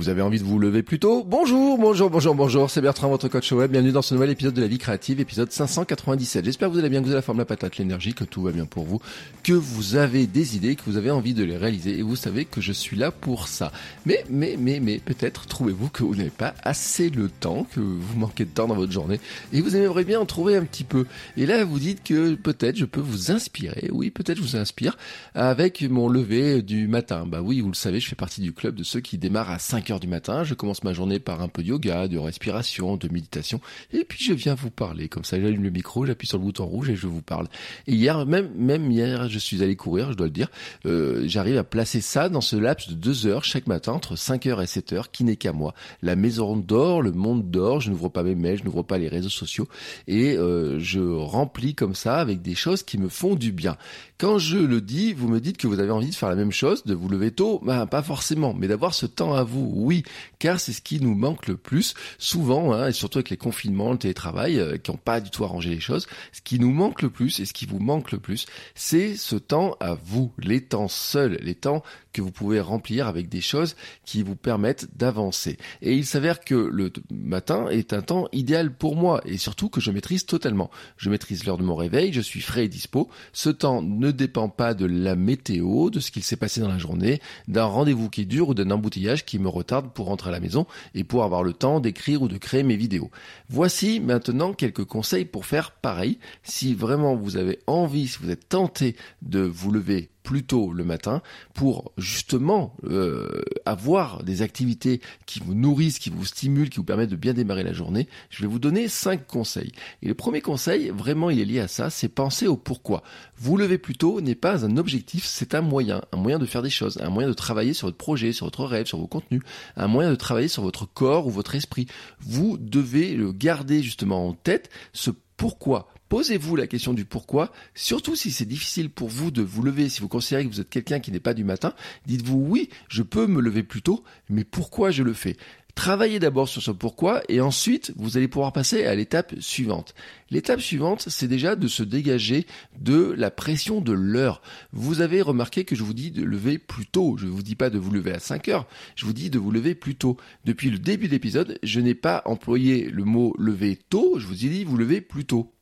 Vous avez envie de vous lever plus tôt Bonjour, bonjour, bonjour, bonjour, c'est Bertrand, votre coach web. Bienvenue dans ce nouvel épisode de la vie créative, épisode 597. J'espère que vous allez bien, que vous avez la forme, la patate, l'énergie, que tout va bien pour vous, que vous avez des idées, que vous avez envie de les réaliser et vous savez que je suis là pour ça. Mais, mais, mais, mais, peut-être trouvez-vous que vous n'avez pas assez le temps, que vous manquez de temps dans votre journée et vous aimeriez bien en trouver un petit peu. Et là, vous dites que peut-être je peux vous inspirer. Oui, peut-être je vous inspire avec mon lever du matin. Bah oui, vous le savez, je fais partie du club de ceux qui démarrent à 5 du matin, je commence ma journée par un peu de yoga, de respiration, de méditation, et puis je viens vous parler. Comme ça, j'allume le micro, j'appuie sur le bouton rouge et je vous parle. Et hier, même, même hier, je suis allé courir, je dois le dire. Euh, J'arrive à placer ça dans ce laps de deux heures chaque matin, entre 5 heures et 7 heures, qui n'est qu'à moi. La maison dort, le monde dort, je n'ouvre pas mes mails, je n'ouvre pas les réseaux sociaux, et euh, je remplis comme ça avec des choses qui me font du bien. Quand je le dis, vous me dites que vous avez envie de faire la même chose, de vous lever tôt, ben, pas forcément, mais d'avoir ce temps à vous, oui, car c'est ce qui nous manque le plus, souvent, hein, et surtout avec les confinements, le télétravail, euh, qui n'ont pas du tout arrangé les choses, ce qui nous manque le plus, et ce qui vous manque le plus, c'est ce temps à vous, les temps seuls, les temps que vous pouvez remplir avec des choses qui vous permettent d'avancer. Et il s'avère que le matin est un temps idéal pour moi, et surtout que je maîtrise totalement. Je maîtrise l'heure de mon réveil, je suis frais et dispo. Ce temps ne dépend pas de la météo, de ce qu'il s'est passé dans la journée, d'un rendez-vous qui dure ou d'un embouteillage qui me retarde pour rentrer à la maison et pour avoir le temps d'écrire ou de créer mes vidéos. Voici maintenant quelques conseils pour faire pareil. Si vraiment vous avez envie, si vous êtes tenté de vous lever plus tôt le matin pour justement euh, avoir des activités qui vous nourrissent, qui vous stimulent, qui vous permettent de bien démarrer la journée, je vais vous donner cinq conseils. Et le premier conseil, vraiment, il est lié à ça, c'est penser au pourquoi. Vous lever plus tôt n'est pas un objectif, c'est un moyen, un moyen de faire des choses, un moyen de travailler sur votre projet, sur votre rêve, sur vos contenus, un moyen de travailler sur votre corps ou votre esprit. Vous devez le garder justement en tête, ce pourquoi Posez-vous la question du pourquoi, surtout si c'est difficile pour vous de vous lever, si vous considérez que vous êtes quelqu'un qui n'est pas du matin, dites-vous oui, je peux me lever plus tôt, mais pourquoi je le fais? Travaillez d'abord sur ce pourquoi et ensuite vous allez pouvoir passer à l'étape suivante. L'étape suivante, c'est déjà de se dégager de la pression de l'heure. Vous avez remarqué que je vous dis de lever plus tôt. Je ne vous dis pas de vous lever à 5 heures. Je vous dis de vous lever plus tôt. Depuis le début de l'épisode, je n'ai pas employé le mot lever tôt. Je vous ai dit vous lever plus tôt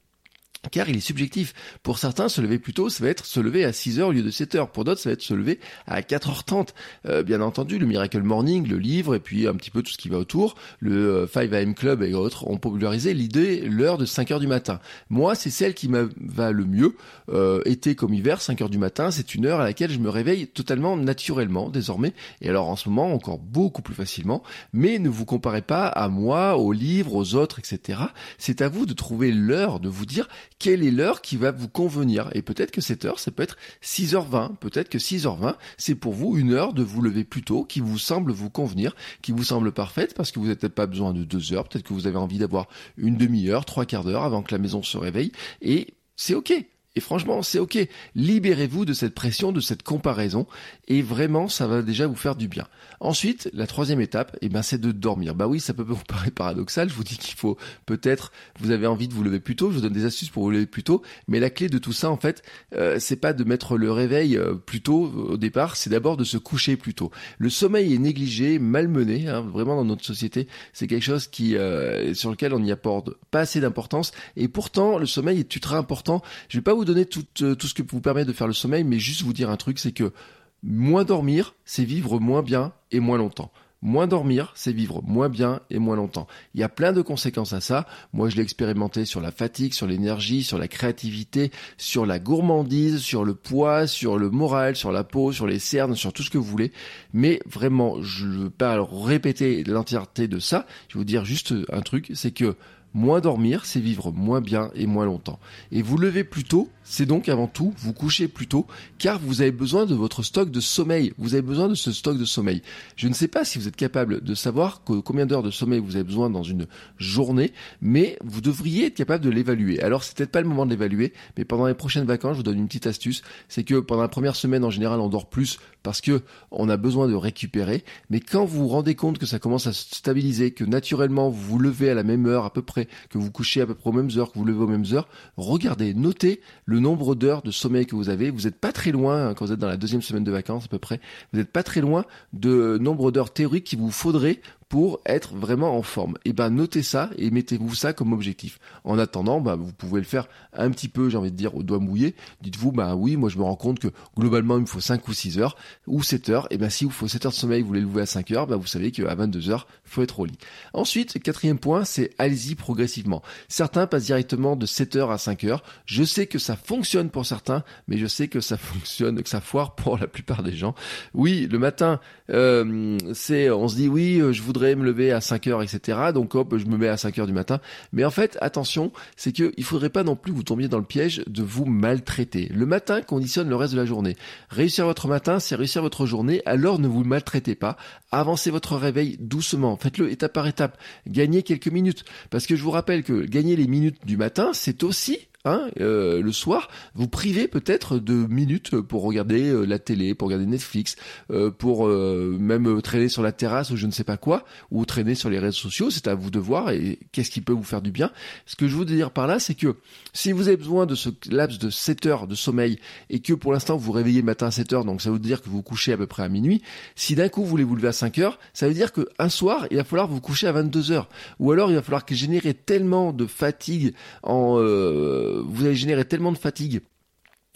car il est subjectif. Pour certains, se lever plus tôt, ça va être se lever à 6 heures au lieu de 7 heures. Pour d'autres, ça va être se lever à 4h30. Euh, bien entendu, le Miracle Morning, le livre, et puis un petit peu tout ce qui va autour, le 5am euh, Club et autres ont popularisé l'idée, l'heure de 5 heures du matin. Moi, c'est celle qui me va le mieux. Euh, été comme hiver, 5 heures du matin, c'est une heure à laquelle je me réveille totalement naturellement, désormais. Et alors, en ce moment, encore beaucoup plus facilement. Mais ne vous comparez pas à moi, aux livres, aux autres, etc. C'est à vous de trouver l'heure, de vous dire quelle est l'heure qui va vous convenir. Et peut-être que cette heure, ça peut être 6h20, peut-être que 6h20, c'est pour vous une heure de vous lever plus tôt qui vous semble vous convenir, qui vous semble parfaite parce que vous n'avez pas besoin de deux heures, peut-être que vous avez envie d'avoir une demi-heure, trois quarts d'heure avant que la maison se réveille. Et c'est ok. Et franchement, c'est ok. Libérez-vous de cette pression, de cette comparaison, et vraiment, ça va déjà vous faire du bien. Ensuite, la troisième étape, eh ben, c'est de dormir. Bah oui, ça peut vous paraître paradoxal. Je vous dis qu'il faut peut-être, vous avez envie de vous lever plus tôt. Je vous donne des astuces pour vous lever plus tôt. Mais la clé de tout ça, en fait, euh, c'est pas de mettre le réveil euh, plus tôt au départ. C'est d'abord de se coucher plus tôt. Le sommeil est négligé, malmené, hein, vraiment dans notre société. C'est quelque chose qui, euh, sur lequel on n'y apporte pas assez d'importance. Et pourtant, le sommeil est ultra important. Je vais pas vous donner tout, euh, tout ce que vous permet de faire le sommeil, mais juste vous dire un truc, c'est que moins dormir, c'est vivre moins bien et moins longtemps. Moins dormir, c'est vivre moins bien et moins longtemps. Il y a plein de conséquences à ça. Moi, je l'ai expérimenté sur la fatigue, sur l'énergie, sur la créativité, sur la gourmandise, sur le poids, sur le moral, sur la peau, sur les cernes, sur tout ce que vous voulez. Mais vraiment, je ne veux pas répéter l'entièreté de ça. Je vais vous dire juste un truc, c'est que Moins dormir, c'est vivre moins bien et moins longtemps. Et vous levez plus tôt, c'est donc avant tout vous coucher plus tôt, car vous avez besoin de votre stock de sommeil. Vous avez besoin de ce stock de sommeil. Je ne sais pas si vous êtes capable de savoir combien d'heures de sommeil vous avez besoin dans une journée, mais vous devriez être capable de l'évaluer. Alors c'est peut-être pas le moment de l'évaluer, mais pendant les prochaines vacances, je vous donne une petite astuce, c'est que pendant la première semaine en général on dort plus parce que on a besoin de récupérer, mais quand vous vous rendez compte que ça commence à se stabiliser, que naturellement vous vous levez à la même heure à peu près, que vous couchez à peu près aux mêmes heures, que vous levez aux mêmes heures, regardez, notez le nombre d'heures de sommeil que vous avez. Vous n'êtes pas très loin, hein, quand vous êtes dans la deuxième semaine de vacances à peu près, vous n'êtes pas très loin de nombre d'heures théoriques qu'il vous faudrait pour être vraiment en forme. Et eh ben notez ça et mettez-vous ça comme objectif. En attendant, bah, vous pouvez le faire un petit peu, j'ai envie de dire, au doigt mouillé. Dites-vous, bah oui, moi je me rends compte que globalement il me faut 5 ou 6 heures ou 7 heures. Et eh ben si vous faut 7 heures de sommeil, vous voulez lever à 5 heures, bah vous savez qu'à 22 heures, faut être au lit. Ensuite, quatrième point, c'est allez-y progressivement. Certains passent directement de 7 heures à 5 heures. Je sais que ça fonctionne pour certains, mais je sais que ça fonctionne, que ça foire pour la plupart des gens. Oui, le matin, euh, c'est, on se dit oui, euh, je voudrais me lever à 5 heures, etc. Donc hop, je me mets à 5 heures du matin. Mais en fait, attention, c'est que il faudrait pas non plus vous tombiez dans le piège de vous maltraiter. Le matin conditionne le reste de la journée. Réussir votre matin, c'est réussir votre journée. Alors ne vous maltraitez pas. Avancez votre réveil doucement. Faites-le étape par étape. Gagnez quelques minutes. Parce que je vous rappelle que gagner les minutes du matin, c'est aussi Hein, euh, le soir, vous privez peut-être de minutes pour regarder euh, la télé, pour regarder Netflix, euh, pour même traîner sur la terrasse ou je ne sais pas quoi, ou traîner sur les réseaux sociaux, c'est à vous de voir et qu'est-ce qui peut vous faire du bien. Ce que je veux dire par là, c'est que si vous avez besoin de ce laps de 7 heures de sommeil et que pour l'instant vous vous réveillez le matin à 7 heures, donc ça veut dire que vous couchez à peu près à minuit, si d'un coup vous voulez vous lever à 5 heures, ça veut dire qu'un soir, il va falloir vous coucher à 22 heures. Ou alors il va falloir que générer tellement de fatigue en vous allez générer tellement de fatigue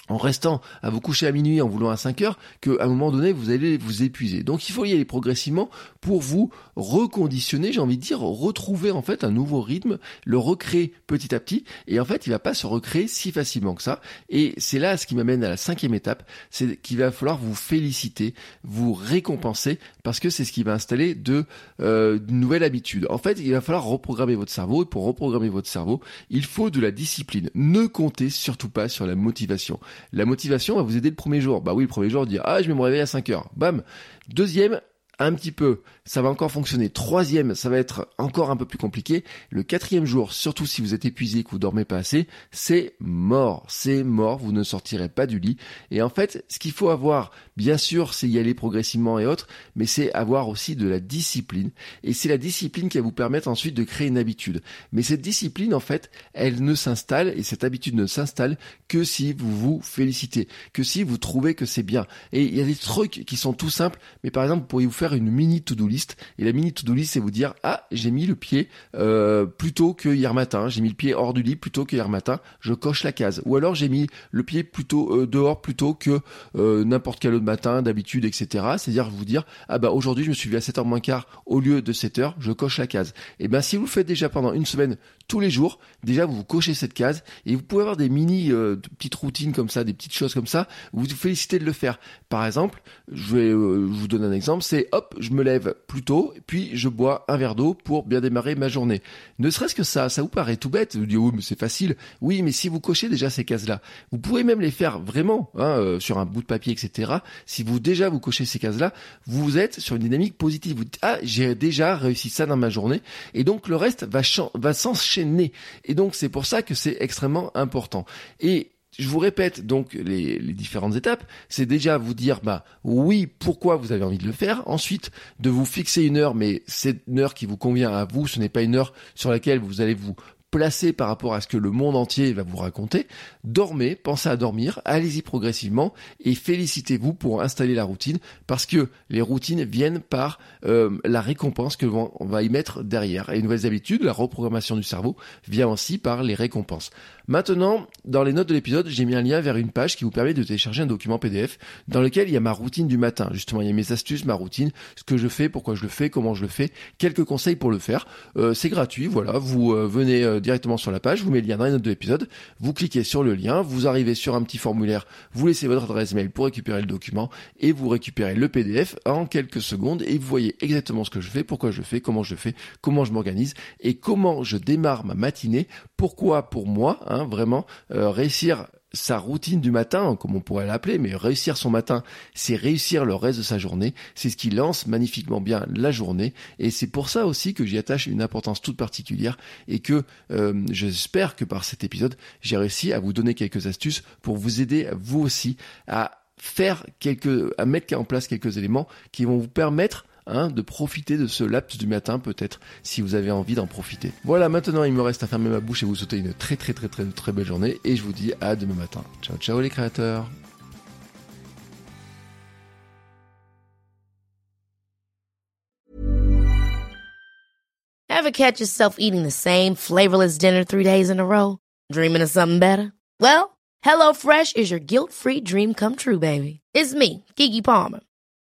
en restant à vous coucher à minuit en voulant à 5 heures qu'à un moment donné vous allez vous épuiser. Donc il faut y aller progressivement pour vous reconditionner, j'ai envie de dire, retrouver en fait un nouveau rythme, le recréer petit à petit et en fait il va pas se recréer si facilement que ça et c'est là ce qui m'amène à la cinquième étape, c'est qu'il va falloir vous féliciter, vous récompenser parce que c'est ce qui va installer de euh, nouvelles habitudes. En fait il va falloir reprogrammer votre cerveau et pour reprogrammer votre cerveau il faut de la discipline. Ne comptez surtout pas sur la motivation. La motivation va vous aider le premier jour. Bah oui, le premier jour, dire, ah, je vais me réveiller à 5 heures. Bam. Deuxième, un petit peu, ça va encore fonctionner. Troisième, ça va être encore un peu plus compliqué. Le quatrième jour, surtout si vous êtes épuisé, que vous dormez pas assez, c'est mort. C'est mort, vous ne sortirez pas du lit. Et en fait, ce qu'il faut avoir, bien sûr, c'est y aller progressivement et autres, mais c'est avoir aussi de la discipline. Et c'est la discipline qui va vous permettre ensuite de créer une habitude. Mais cette discipline, en fait, elle ne s'installe, et cette habitude ne s'installe que si vous vous félicitez, que si vous trouvez que c'est bien. Et il y a des trucs qui sont tout simples, mais par exemple, pourriez vous faire une mini to-do list. Et la mini to-do list, c'est vous dire, ah, j'ai mis le pied euh, plutôt que hier matin, j'ai mis le pied hors du lit plutôt que hier matin, je coche la case. Ou alors j'ai mis le pied plutôt euh, dehors plutôt que euh, n'importe quel autre matin, d'habitude, etc. C'est-à-dire vous dire, ah bah aujourd'hui je me suis vu à 7h moins quart au lieu de 7h, je coche la case. Et ben si vous le faites déjà pendant une semaine tous les jours, déjà vous cochez cette case et vous pouvez avoir des mini petites routines comme ça, des petites choses comme ça, vous vous félicitez de le faire. Par exemple, je vais vous donner un exemple, c'est hop, je me lève plus tôt, puis je bois un verre d'eau pour bien démarrer ma journée. Ne serait-ce que ça, ça vous paraît tout bête, vous dites oui mais c'est facile. Oui mais si vous cochez déjà ces cases-là, vous pouvez même les faire vraiment hein, euh, sur un bout de papier, etc. Si vous déjà vous cochez ces cases-là, vous êtes sur une dynamique positive. Vous dites ah j'ai déjà réussi ça dans ma journée, et donc le reste va, va s'enchaîner. Et donc c'est pour ça que c'est extrêmement important. Je vous répète donc les, différentes étapes, c'est déjà vous dire bah oui pourquoi vous avez envie de le faire, ensuite de vous fixer une heure, mais c'est une heure qui vous convient à vous, ce n'est pas une heure sur laquelle vous allez vous placer par rapport à ce que le monde entier va vous raconter. Dormez, pensez à dormir, allez-y progressivement et félicitez-vous pour installer la routine parce que les routines viennent par euh, la récompense que l'on va y mettre derrière. Et nouvelles habitudes, la reprogrammation du cerveau vient aussi par les récompenses. Maintenant, dans les notes de l'épisode, j'ai mis un lien vers une page qui vous permet de télécharger un document PDF dans lequel il y a ma routine du matin. Justement, il y a mes astuces, ma routine, ce que je fais, pourquoi je le fais, comment je le fais, quelques conseils pour le faire. Euh, c'est gratuit, voilà. Vous euh, venez directement sur la page, vous mets le lien dans les notes de l'épisode, vous cliquez sur le lien, vous arrivez sur un petit formulaire, vous laissez votre adresse mail pour récupérer le document et vous récupérez le PDF en quelques secondes et vous voyez exactement ce que je fais, pourquoi je fais, comment je fais, comment je m'organise et comment je démarre ma matinée, pourquoi pour moi, hein, vraiment, euh, réussir sa routine du matin, comme on pourrait l'appeler, mais réussir son matin, c'est réussir le reste de sa journée. C'est ce qui lance magnifiquement bien la journée. Et c'est pour ça aussi que j'y attache une importance toute particulière et que euh, j'espère que par cet épisode, j'ai réussi à vous donner quelques astuces pour vous aider, vous aussi, à faire quelques, à mettre en place quelques éléments qui vont vous permettre Hein, de profiter de ce laps du matin peut-être si vous avez envie d'en profiter. Voilà, maintenant il me reste à fermer ma bouche et vous souhaiter une très très très très très belle journée et je vous dis à demain matin. Ciao ciao les créateurs. Ever catch yourself eating the same flavorless dinner three days in a row? Dreaming of something better? Well, HelloFresh is your guilt-free dream come true, baby. It's me, Kiki Palmer.